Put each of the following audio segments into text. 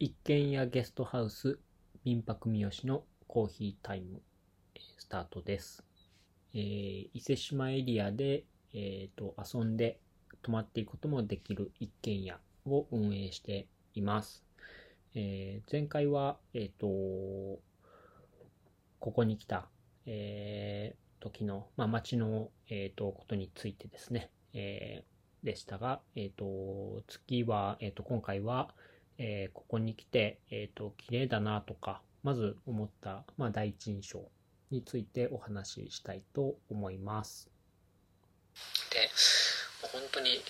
一軒家ゲストハウス民泊三好のコーヒータイムスタートです。えー伊勢志摩エリアで、えーと遊んで泊まっていくこともできる一軒家を運営しています。えー前回は、えっ、と、ここに来た、えー時の、まあ、街の、えーとことについてですね、えーでしたが、えっ、と、次は、えっ、と、今回は、えーここに来て、えっ、と、綺麗だなとか、まず思った、まあ、第一印象についてお話ししたいと思います。で本当に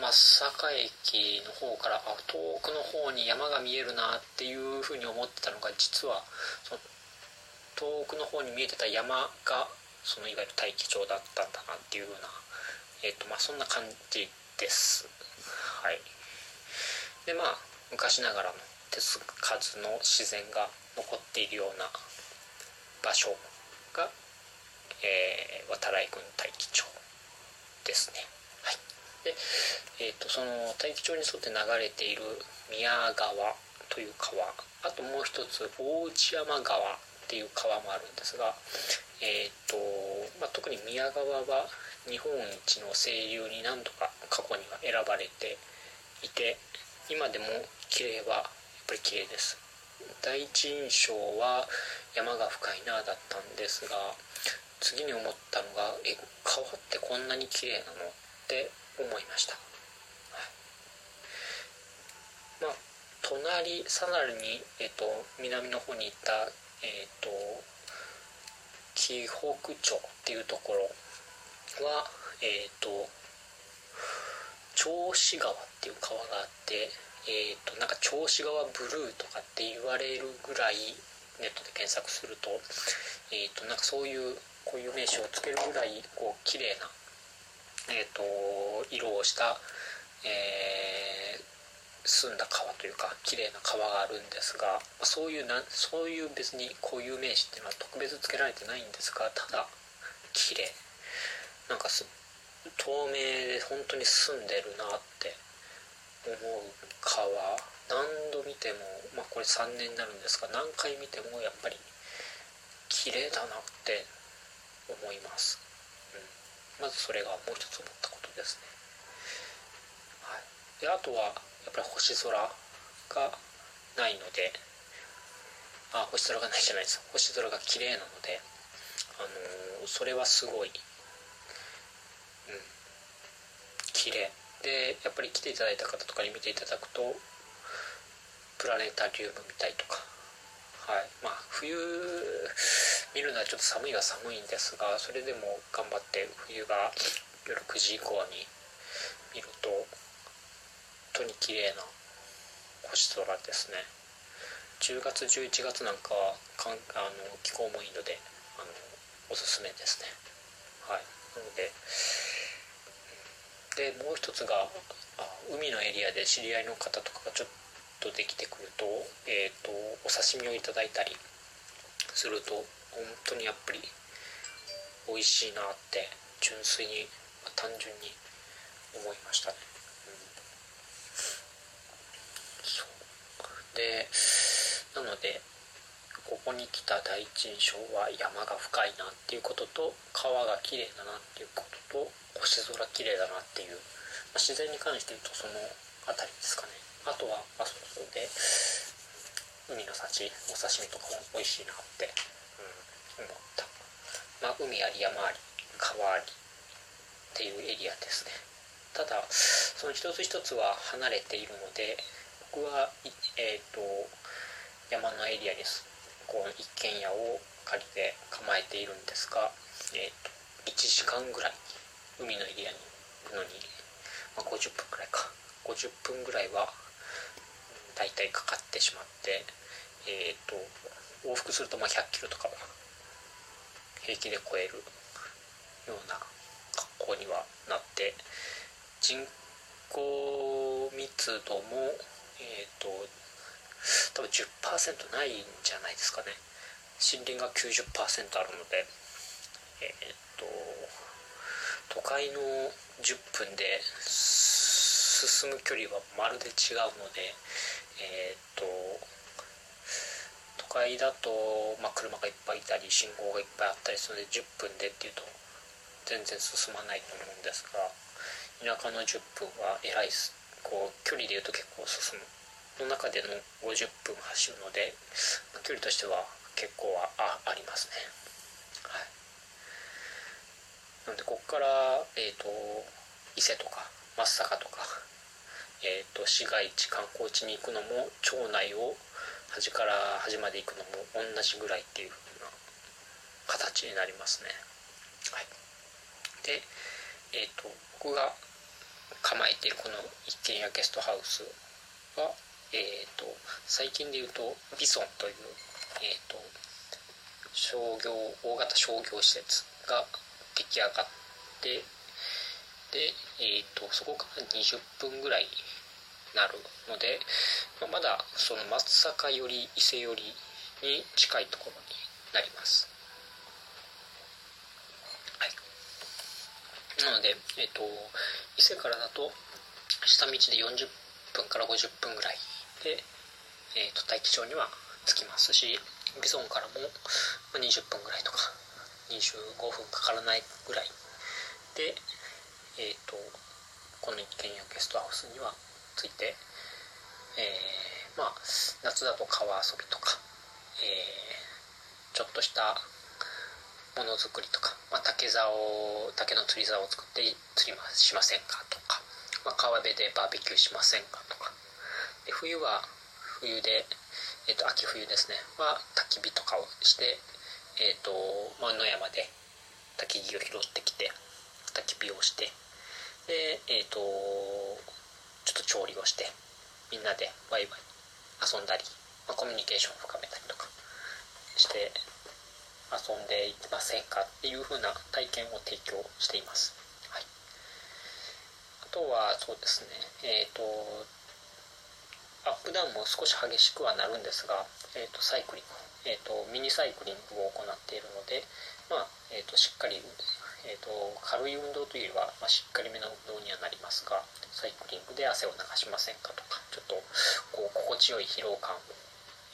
松阪駅の方からあ遠くの方に山が見えるなっていうふうに思ってたのが実はその遠くの方に見えてた山がそのいわゆる大気町だったんだなっていうような、えーとまあ、そんな感じですはいでまあ昔ながらの手つかずの自然が残っているような場所がえー、渡来郡大樹町ですね。はい、で、えー、とその大樹町に沿って流れている宮川という川あともう一つ大内山川っていう川もあるんですが、えーとまあ、特に宮川は日本一の清流に何度か過去には選ばれていて今でも綺麗はやっぱり綺麗です。第一印象は山が深いなだったんですが次に思ったのがえ川ってこんなに綺麗なのって思いました、はい、まあ隣さらに、えっと南の方に行ったえっと紀北町っていうところはえっと銚子川っていう川があってえっとなんか銚子川ブルーとかって言われるぐらいネットで検索すると,、えー、となんかそういう固有名詞をつけるぐらいこう綺麗な、えー、と色をした、えー澄んだ川というか綺麗な川があるんですがそういうなそういう別に固有名詞っていうのは特別つけられてないんですがただ綺麗。なんかす透明で本当に澄んでるなって思う川。何度見ても、まあ、これ3年になるんですが何回見てもやっぱり綺麗だなって思います、うん、まずそれがもう一つ思ったことですね、はい、であとはやっぱり星空がないのであ星空がないじゃないです。星空が綺麗なので、あのーそれはすごい、綺麗。でやっぱり来ていただいた方とかに見ていただくとプラネタリウム見たりとか。はい。まあ冬見るのはちょっと寒いは寒いんですがそれでも頑張って冬が夜9時以降に見ると本当に綺麗な星空ですね。10月11月なんかはかんあの気候もいいのであのおすすめですね。はい。ででもう一つが海のエリアで知り合いの方とかがちょっとできてくると,、えー、とお刺身をいただいたりすると本当にやっぱり美味しいなって純粋に、まあ単純に思いましたね、うん、そう。でなのでここに来た第一印象は山が深いなっていうことと川が綺麗だなっていうことと星空綺麗だなっていう、まあ自然に関して言うとその辺りですかね。あとはあそうそうで海の幸お刺身とかも美味しいなって、うん、思った、まあ、海あり山あり川ありっていうエリアですね。ただその一つ一つは離れているので僕はえっ、と山のエリアにすこう一軒家を借りて構えているんですが、えー、と1時間ぐらい海のエリアに行くのに、まあ、50分ぐらいか。50分ぐらいはだいたいかかってしまって、えー、と往復するとまあ100キロとかは平気で超えるような格好にはなって人口密度もえっ、と多分10%ないんじゃないですかね。森林が90%あるので。えっ、と都会の10分で進む距離はまるで違うのでえっ、と都会だと、まあ、車がいっぱいいたり信号がいっぱいあったりするので10分でっていうと全然進まないと思うんですが田舎の10分はえらいこう距離でいうと結構進む。の中での50分走るので距離としては結構はあありますね。はい、なのでここから、えーと、伊勢とか松阪とか、えーと、市街地観光地に行くのも町内を端から端まで行くのも同じぐらいっていう風な形になりますね。はい、で、えーと僕が構えているこの一軒家ゲストハウスはえーと、最近で言うとビソンという、えーと、商業大型商業施設が出来上がってで、えーと、そこから20分ぐらいなるので、まあ、まだその松阪より伊勢よりに近いところになります。なので、えー、と伊勢からだと下道で40分から50分ぐらいで、えーと、大気町には着きますしビゾンからも20分ぐらいとか25分かからないぐらいで、えーと、この一軒家ゲストハウスには着いて、えー、まあ夏だと川遊びとか、えー、ちょっとしたものづくりとか、まあ、竹竿竹の釣り竿を作って釣りしませんかとか、まあ、川辺でバーベキューしませんかとかで冬は冬で、えーと、秋冬ですね。は焚き火とかをして、えーとまあ、野山で焚き木を拾ってきて焚き火をしてでえっ、ー、とちょっと調理をしてみんなでワイワイ遊んだり、まあ、コミュニケーションを深めたりとかして遊んでいきませんかっていう風な体験を提供しています、はい、あとはそうですね。えっ、ー、とアップダウンも少し激しくはなるんですが、えーと、サイクリング、えーと、ミニサイクリングを行っているので、まあえーと、しっかり、えー、と軽い運動というよりは、まあ、しっかりめの運動にはなりますがサイクリングで汗を流しませんかとかちょっとこう心地よい疲労感、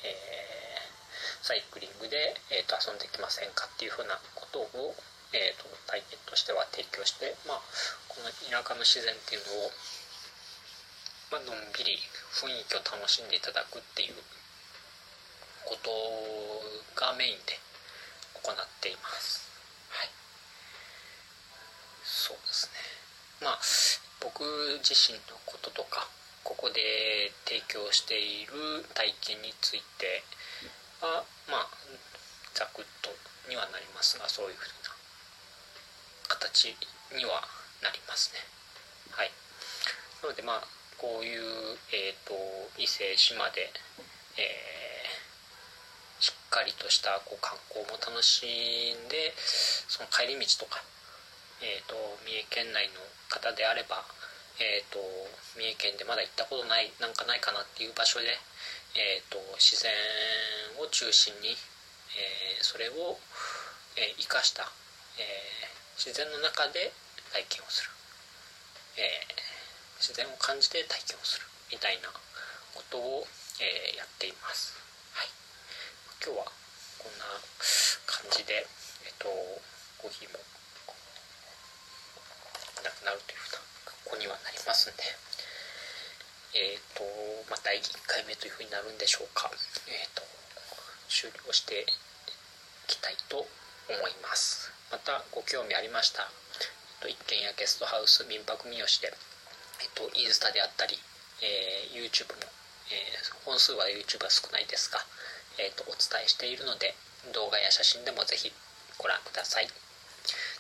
えー、サイクリングで、えー、と遊んできませんかっていうふうなことを、えー、と体験としては提供して、まあ、この田舎の自然っていうのをまあのんびり雰囲気を楽しんでいただくっていうことがメインで行っています。はい。そうですね。まあ僕自身のこととかここで提供している体験についてはまあざくっとにはなりますがそういうふうな形にはなりますね。はい。なのでまあこういう、えーと、伊勢志摩で、えー、しっかりとしたこう観光も楽しんでその帰り道とか、えーと、三重県内の方であれば、えーと、三重県でまだ行ったことないなんかないかなっていう場所で、えー、と自然を中心に、えー、それを、えー、生かした、えー、自然の中で体験をする。えー自然を感じて体験をするみたいなことを、えー、やっています、はい、今日はこんな感じで、えっと、コーヒーもなくなるというふうな格好にはなりますんで。えっ、とまあ第1回目というふうになるんでしょうか。えっ、と終了していきたいと思います。またご興味ありました一軒家ゲストハウス民泊三好でえっと、インスタであったり、えー、YouTube も、えー、本数は YouTube は少ないですが、えーと、お伝えしているので動画や写真でもぜひご覧ください。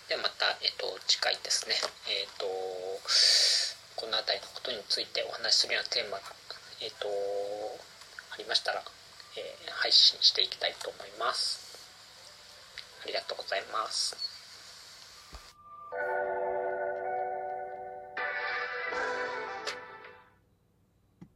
ではまた、えーと、次回ですね、えーと、この辺りのことについてお話しするようなテーマが、えー、とありましたら、えー、配信していきたいと思います。ありがとうございます。